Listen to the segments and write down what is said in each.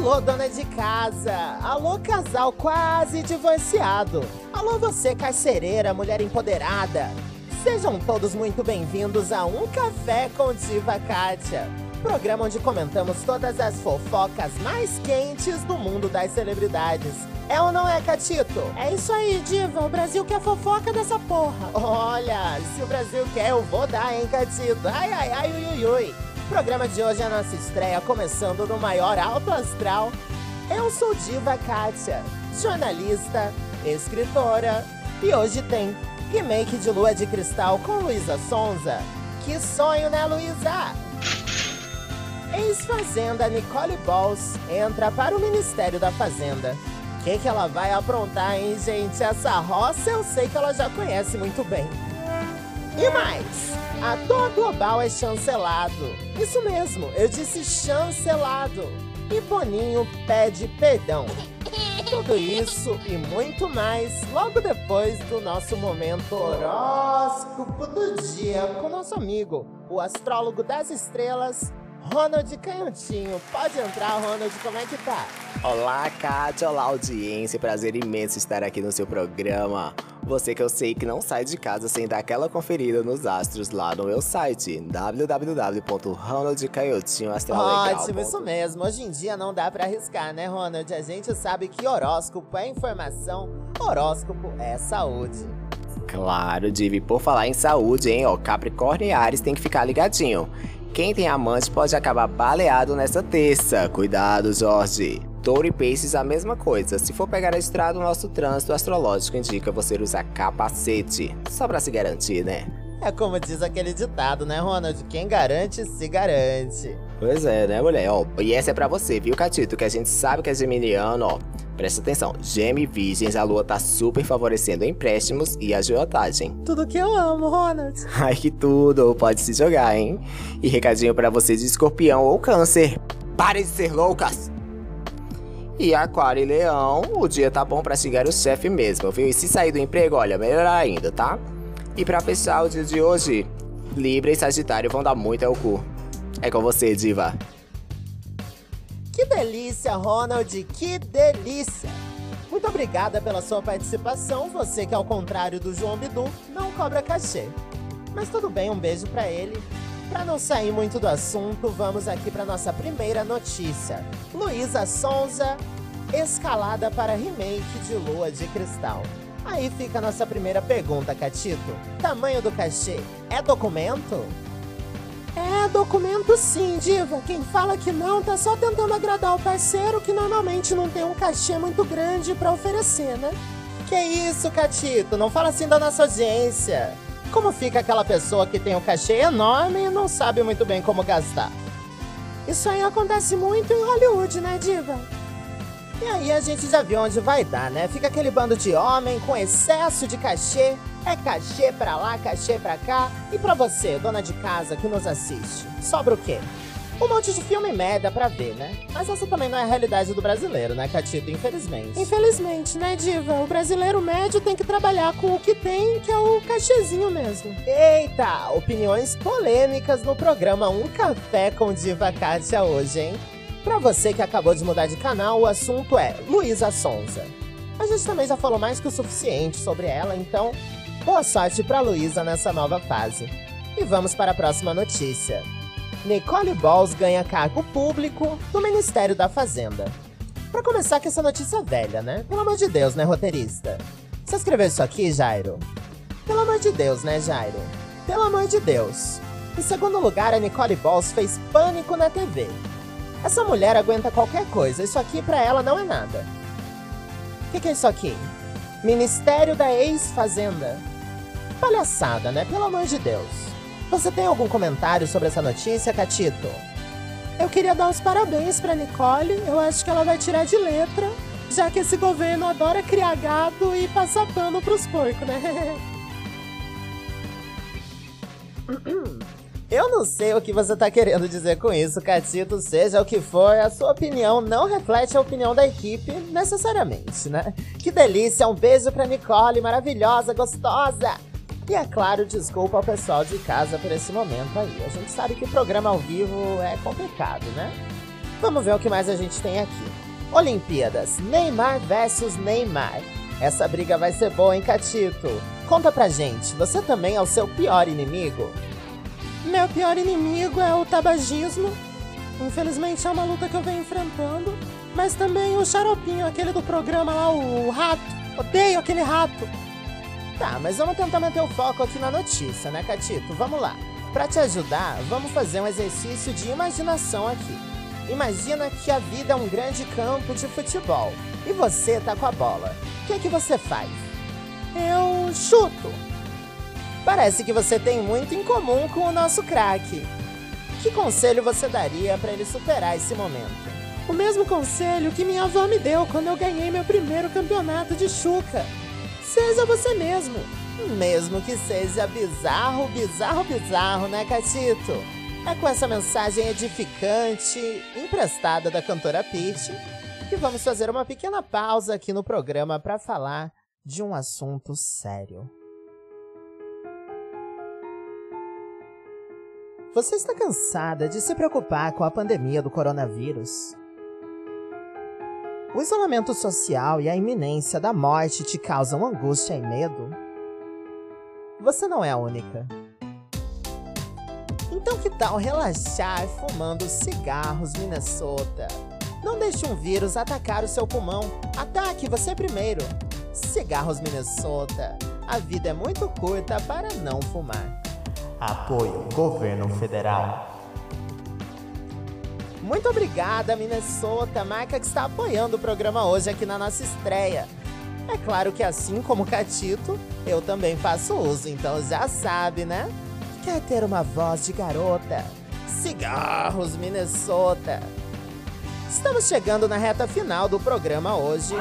Alô, dona de casa! Alô, casal quase divorciado! Alô, você, carcereira, mulher empoderada! Sejam todos muito bem-vindos a Um Café com Diva Kátia, programa onde comentamos todas as fofocas mais quentes do mundo das celebridades. É ou não é, Catito? É isso aí, Diva. O Brasil quer fofoca dessa porra. Olha, se o Brasil quer, eu vou dar, hein, Catito? Ai, ai, ai, ui, ui, ui. Programa de hoje é a nossa estreia, começando no maior alto astral. Eu sou Diva Kátia, jornalista, escritora, e hoje tem remake de Lua de Cristal com Luísa Sonza. Que sonho, né, Luísa? Ex-fazenda Nicole Balls entra para o Ministério da Fazenda. O que, que ela vai aprontar, hein, gente? Essa roça eu sei que ela já conhece muito bem. E mais, ator global é chancelado. Isso mesmo, eu disse chancelado. E Boninho pede perdão. Tudo isso e muito mais logo depois do nosso momento horóscopo do dia com nosso amigo, o astrólogo das estrelas, Ronald Canhotinho. Pode entrar, Ronald, como é que tá? Olá, Kátia, olá, audiência. Prazer imenso estar aqui no seu programa. Você que eu sei que não sai de casa sem dar aquela conferida nos astros lá no meu site www.ronaldcaiotinhoastralegal. Ótimo, isso mesmo. Hoje em dia não dá pra arriscar, né, Ronald? A gente sabe que horóscopo é informação, horóscopo é saúde. Claro, Divi. Por falar em saúde, hein, ó, Capricórnio e Ares tem que ficar ligadinho. Quem tem amante pode acabar baleado nessa terça. Cuidado, Jorge. Touro e Peixes a mesma coisa. Se for pegar a estrada, o nosso trânsito astrológico indica você usar capacete. Só pra se garantir, né? É como diz aquele ditado, né, Ronald? Quem garante, se garante. Pois é, né, mulher? Ó, e essa é pra você, viu, Catito? Que a gente sabe que é geminiano, ó. Presta atenção, Geme Virgens, a lua tá super favorecendo empréstimos e agiotagem. Tudo que eu amo, Ronald. Ai, que tudo, pode se jogar, hein? E recadinho pra vocês de escorpião ou câncer. Parem de ser loucas! E Aquário e Leão, o dia tá bom pra chegar o chefe mesmo, viu? E se sair do emprego, olha, melhor ainda, tá? E pra fechar o dia de hoje, Libra e Sagitário vão dar muito ao cu. É com você, Diva. Que delícia, Ronald, que delícia! Muito obrigada pela sua participação, você que ao contrário do João Bidu, não cobra cachê. Mas tudo bem, um beijo pra ele. Pra não sair muito do assunto, vamos aqui pra nossa primeira notícia. Luísa Sonza, escalada para remake de Lua de Cristal. Aí fica a nossa primeira pergunta, Catito. Tamanho do cachê é documento? É documento sim, Diva. Quem fala que não tá só tentando agradar o parceiro que normalmente não tem um cachê muito grande pra oferecer, né? Que isso, Catito? Não fala assim da nossa audiência. Como fica aquela pessoa que tem um cachê enorme e não sabe muito bem como gastar? Isso aí acontece muito em Hollywood, né, Diva? E aí a gente já viu onde vai dar, né? Fica aquele bando de homem com excesso de cachê. É cachê pra lá, cachê pra cá. E pra você, dona de casa que nos assiste, sobra o quê? Um monte de filme merda pra ver, né? Mas essa também não é a realidade do brasileiro, né, Catito? Infelizmente. Infelizmente, né, Diva? O brasileiro médio tem que trabalhar com o que tem, que é o cachezinho mesmo. Eita! Opiniões polêmicas no programa Um Café com Diva Kátia hoje, hein? Pra você que acabou de mudar de canal, o assunto é Luísa Sonza. A gente também já falou mais que o suficiente sobre ela, então boa sorte pra Luísa nessa nova fase. E vamos para a próxima notícia. Nicole Balls ganha cargo público do Ministério da Fazenda. Pra começar que essa notícia é velha, né? Pelo amor de Deus, né, roteirista? Você escreveu isso aqui, Jairo? Pelo amor de Deus, né, Jairo? Pelo amor de Deus. Em segundo lugar, a Nicole Balls fez pânico na TV. Essa mulher aguenta qualquer coisa, isso aqui pra ela não é nada. O que, que é isso aqui? Ministério da Ex-Fazenda. Palhaçada, né? Pelo amor de Deus. Você tem algum comentário sobre essa notícia, Catito? Eu queria dar os parabéns pra Nicole. Eu acho que ela vai tirar de letra, já que esse governo adora criar gado e passar pano pros porcos, né? Eu não sei o que você tá querendo dizer com isso, Catito. Seja o que for, a sua opinião não reflete a opinião da equipe necessariamente, né? Que delícia! Um beijo pra Nicole, maravilhosa, gostosa! E é claro, desculpa ao pessoal de casa por esse momento aí. A gente sabe que programa ao vivo é complicado, né? Vamos ver o que mais a gente tem aqui. Olimpíadas, Neymar versus Neymar. Essa briga vai ser boa, hein, Catito? Conta pra gente, você também é o seu pior inimigo? Meu pior inimigo é o tabagismo. Infelizmente é uma luta que eu venho enfrentando. Mas também o xaropinho, aquele do programa lá, o rato. Odeio aquele rato. Tá, mas vamos tentar manter o foco aqui na notícia, né, Catito? Vamos lá. Para te ajudar, vamos fazer um exercício de imaginação aqui. Imagina que a vida é um grande campo de futebol e você tá com a bola. O que é que você faz? Eu chuto. Parece que você tem muito em comum com o nosso craque. Que conselho você daria para ele superar esse momento? O mesmo conselho que minha avó me deu quando eu ganhei meu primeiro campeonato de chuca. Seja você mesmo. Mesmo que seja bizarro, bizarro, bizarro, né, Catito? É com essa mensagem edificante, emprestada da cantora Peach, que vamos fazer uma pequena pausa aqui no programa para falar de um assunto sério. Você está cansada de se preocupar com a pandemia do coronavírus? O isolamento social e a iminência da morte te causam angústia e medo? Você não é a única. Então que tal relaxar fumando cigarros Minnesota? Não deixe um vírus atacar o seu pulmão. Ataque você primeiro. Cigarros Minnesota. A vida é muito curta para não fumar. Apoio Governo Federal. Muito obrigada, Minnesota, marca que está apoiando o programa hoje aqui na nossa estreia. É claro que assim como Catito, eu também faço uso, então já sabe, né? Quer ter uma voz de garota? Cigarros Minnesota. Estamos chegando na reta final do programa hoje.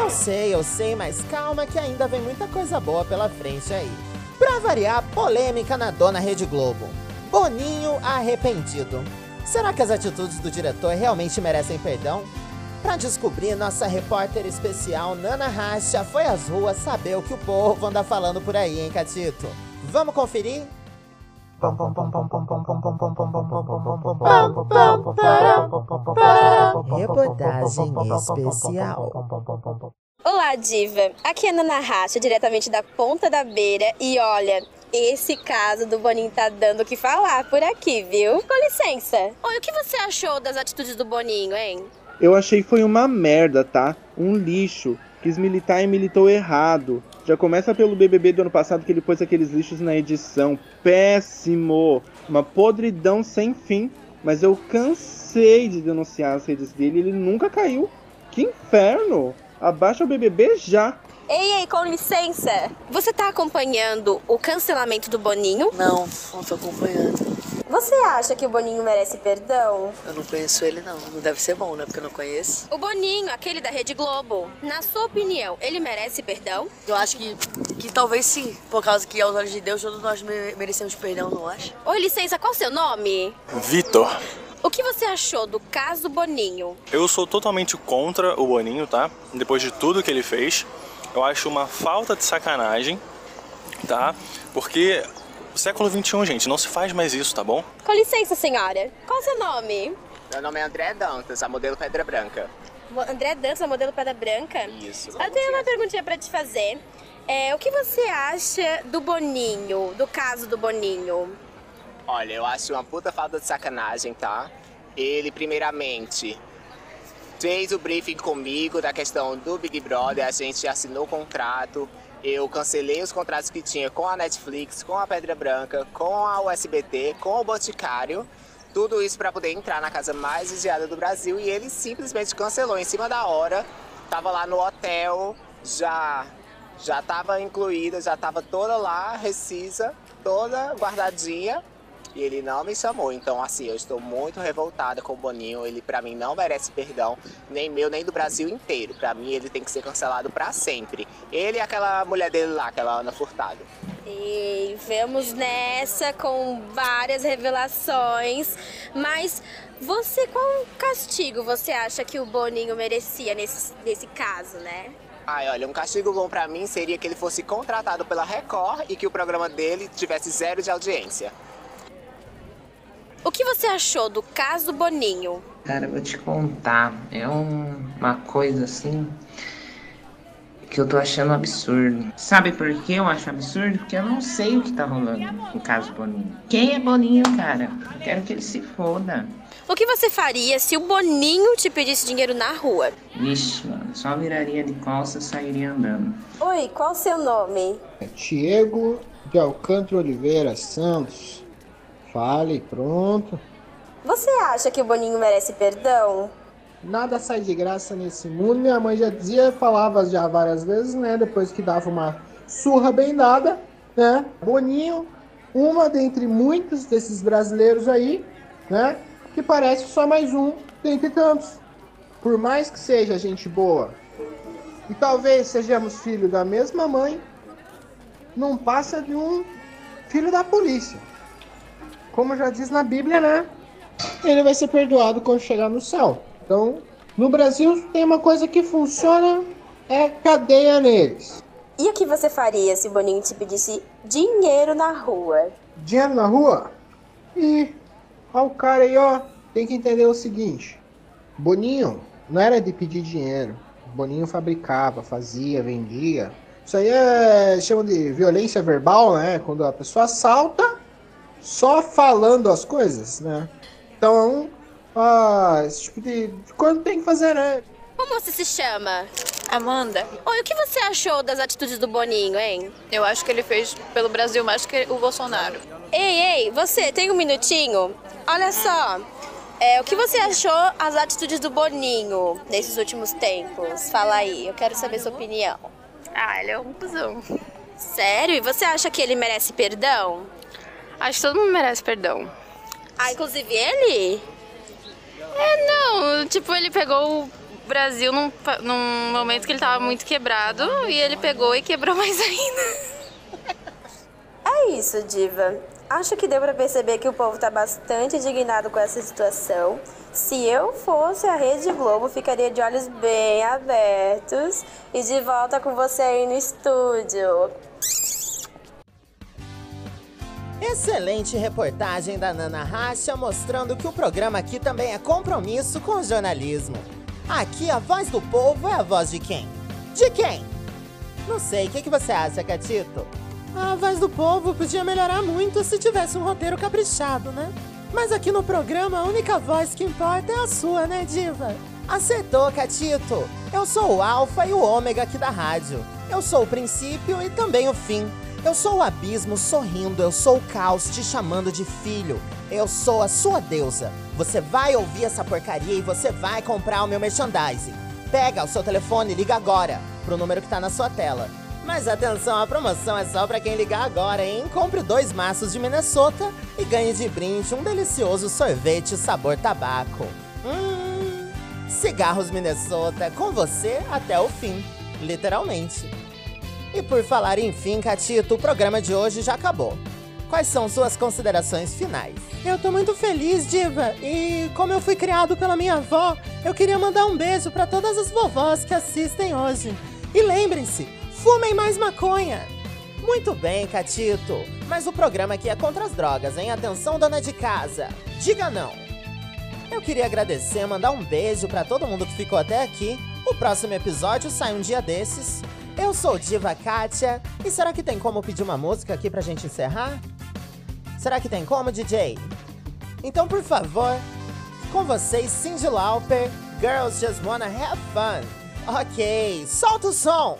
Eu sei, eu sei, mas calma que ainda vem muita coisa boa pela frente aí. Pra variar, polêmica na dona Rede Globo. Boninho arrependido. Será que as atitudes do diretor realmente merecem perdão? Para descobrir, nossa repórter especial Nana Racha foi às ruas saber o que o povo anda falando por aí, hein, Catito? Vamos conferir? Reportagem especial. Olá, Diva. Aqui é a Nana Racha, diretamente da Ponta da Beira. E olha, esse caso do Boninho tá dando o que falar por aqui, viu? Com licença. Oi, o que você achou das atitudes do Boninho, hein? Eu achei que foi uma merda, tá? Um lixo. Quis militar e militou errado. Já começa pelo BBB do ano passado que ele pôs aqueles lixos na edição. Péssimo! Uma podridão sem fim. Mas eu cansei de denunciar as redes dele e ele nunca caiu. Que inferno! Abaixa o BBB já! Ei, ei, com licença. Você tá acompanhando o cancelamento do Boninho? Não, não tô acompanhando. Você acha que o Boninho merece perdão? Eu não conheço ele, não. Não deve ser bom, né? Porque eu não conheço. O Boninho, aquele da Rede Globo. Na sua opinião, ele merece perdão? Eu acho que, que talvez sim. Por causa que, aos olhos de Deus, todos nós merecemos perdão, não acha? Oi, licença, qual o seu nome? Vitor. O que você achou do caso Boninho? Eu sou totalmente contra o Boninho, tá? Depois de tudo que ele fez. Eu acho uma falta de sacanagem, tá? Porque século XXI, gente, não se faz mais isso, tá bom? Com licença, senhora. Qual o seu nome? Meu nome é André Dantas, a modelo Pedra Branca. André Dantas, a modelo Pedra Branca? Isso. Eu tenho uma perguntinha pra te fazer. É, o que você acha do Boninho, do caso do Boninho? Olha, eu acho uma puta falta de sacanagem, tá? Ele, primeiramente, fez o briefing comigo da questão do Big Brother, a gente assinou o contrato, eu cancelei os contratos que tinha com a Netflix, com a Pedra Branca, com a USBT, com o Boticário, tudo isso para poder entrar na casa mais vigiada do Brasil e ele simplesmente cancelou em cima da hora. Tava lá no hotel, já já tava incluída, já tava toda lá, recisa, toda guardadinha e ele não me chamou. Então, assim, eu estou muito revoltada com o Boninho. Ele, para mim, não merece perdão, nem meu, nem do Brasil inteiro. Para mim, ele tem que ser cancelado para sempre. Ele e aquela mulher dele lá, aquela Ana Furtado. E vemos nessa com várias revelações, mas você, qual castigo você acha que o Boninho merecia nesse, nesse caso, né? Ai, olha, um castigo bom para mim seria que ele fosse contratado pela Record e que o programa dele tivesse zero de audiência. O que você achou do caso Boninho? Cara, eu vou te contar. É um- uma coisa assim que eu tô achando absurdo. Sabe por que eu acho absurdo? Porque eu não sei o que tá rolando no caso Boninho. Quem é Boninho, cara? Eu quero que ele se foda. O que você faria se o Boninho te pedisse dinheiro na rua? Vixe, mano, só viraria de costas e sairia andando. Oi, qual o seu nome? Diego de Alcântara Oliveira Santos. Fale, pronto. Você acha que o Boninho merece perdão? Nada sai de graça nesse mundo. Minha mãe já dizia, falava já várias vezes, né? Depois que dava uma surra bem dada, né? Boninho, uma dentre muitos desses brasileiros aí, né? Que parece só mais um dentre tantos. Por mais que seja gente boa, e talvez sejamos filho da mesma mãe, não passa de um filho da polícia. Como já diz na Bíblia, né? Ele vai ser perdoado quando chegar no céu. Então, no Brasil tem uma coisa que funciona, é cadeia neles. E o que você faria se o Boninho te pedisse dinheiro na rua? Dinheiro na rua? E ó o cara aí, ó, tem que entender o seguinte. Boninho não era de pedir dinheiro. Boninho fabricava, fazia, vendia. Isso aí é chama de violência verbal, né? Quando a pessoa assalta só falando as coisas, né? Então, ah, esse tipo de coisa tem que fazer, né? Como você se chama? Amanda, Oi, o que você achou das atitudes do Boninho, hein? eu acho que ele fez pelo Brasil mais que o Bolsonaro. Ei, ei, você, tem um minutinho? Olha só, é, o que você achou as atitudes do Boninho nesses últimos tempos? Fala aí, eu quero saber sua opinião. Ah, ele é um cuzão. Sério? E você acha que ele merece perdão? Acho que todo mundo merece perdão. Ah, inclusive ele? É, não, tipo, ele pegou o Brasil num, num momento que ele tava muito quebrado e ele pegou e quebrou mais ainda. É isso, Diva. Acho que deu pra perceber que o povo tá bastante indignado com essa situação. Se eu fosse a Rede Globo, ficaria de olhos bem abertos e de volta com você aí no estúdio. Excelente reportagem da Nana Racha mostrando que o programa aqui também é compromisso com o jornalismo. Aqui a voz do povo é a voz de quem? De quem? Não sei, o que, que você acha, Catito? A voz do povo podia melhorar muito se tivesse um roteiro caprichado, né? Mas aqui no programa a única voz que importa é a sua, né, Diva? Acertou, Catito! Eu sou o Alfa e o Ômega aqui da rádio. Eu sou o princípio e também o fim. Eu sou o abismo sorrindo, eu sou o caos te chamando de filho. Eu sou a sua deusa. Você vai ouvir essa porcaria e você vai comprar o meu merchandising. Pega o seu telefone e liga agora pro número que tá na sua tela. Mas atenção, a promoção é só pra quem ligar agora, hein? Compre dois maços de Minnesota e ganhe de brinde um delicioso sorvete sabor tabaco. Hum, cigarros Minnesota com você até o fim, literalmente. E por falar em fim, Catito, o programa de hoje já acabou. Quais são suas considerações finais? Eu tô muito feliz, Diva. E como eu fui criado pela minha avó, eu queria mandar um beijo pra todas as vovós que assistem hoje. E lembrem-se, fumem mais maconha. Muito bem, Catito. Mas o programa aqui é contra as drogas, hein? Atenção, dona de casa. Diga não. Eu queria agradecer, mandar um beijo pra todo mundo que ficou até aqui. O próximo episódio sai um dia desses. Eu sou Diva Kátia. E será que tem como pedir uma música aqui pra gente encerrar? Será que tem como, DJ? Então, por favor, com vocês, Cindy Lauper, Girls Just Wanna Have Fun. Ok, solta o som!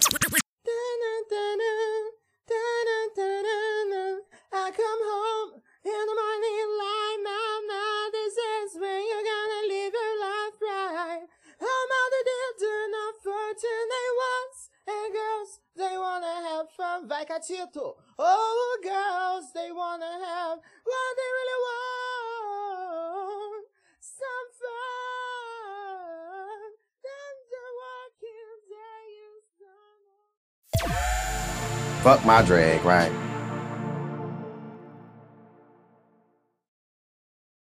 Catito! Oh, girls, they wanna have what they really want. Some fun. Then the working day is done. Fuck my drag, right?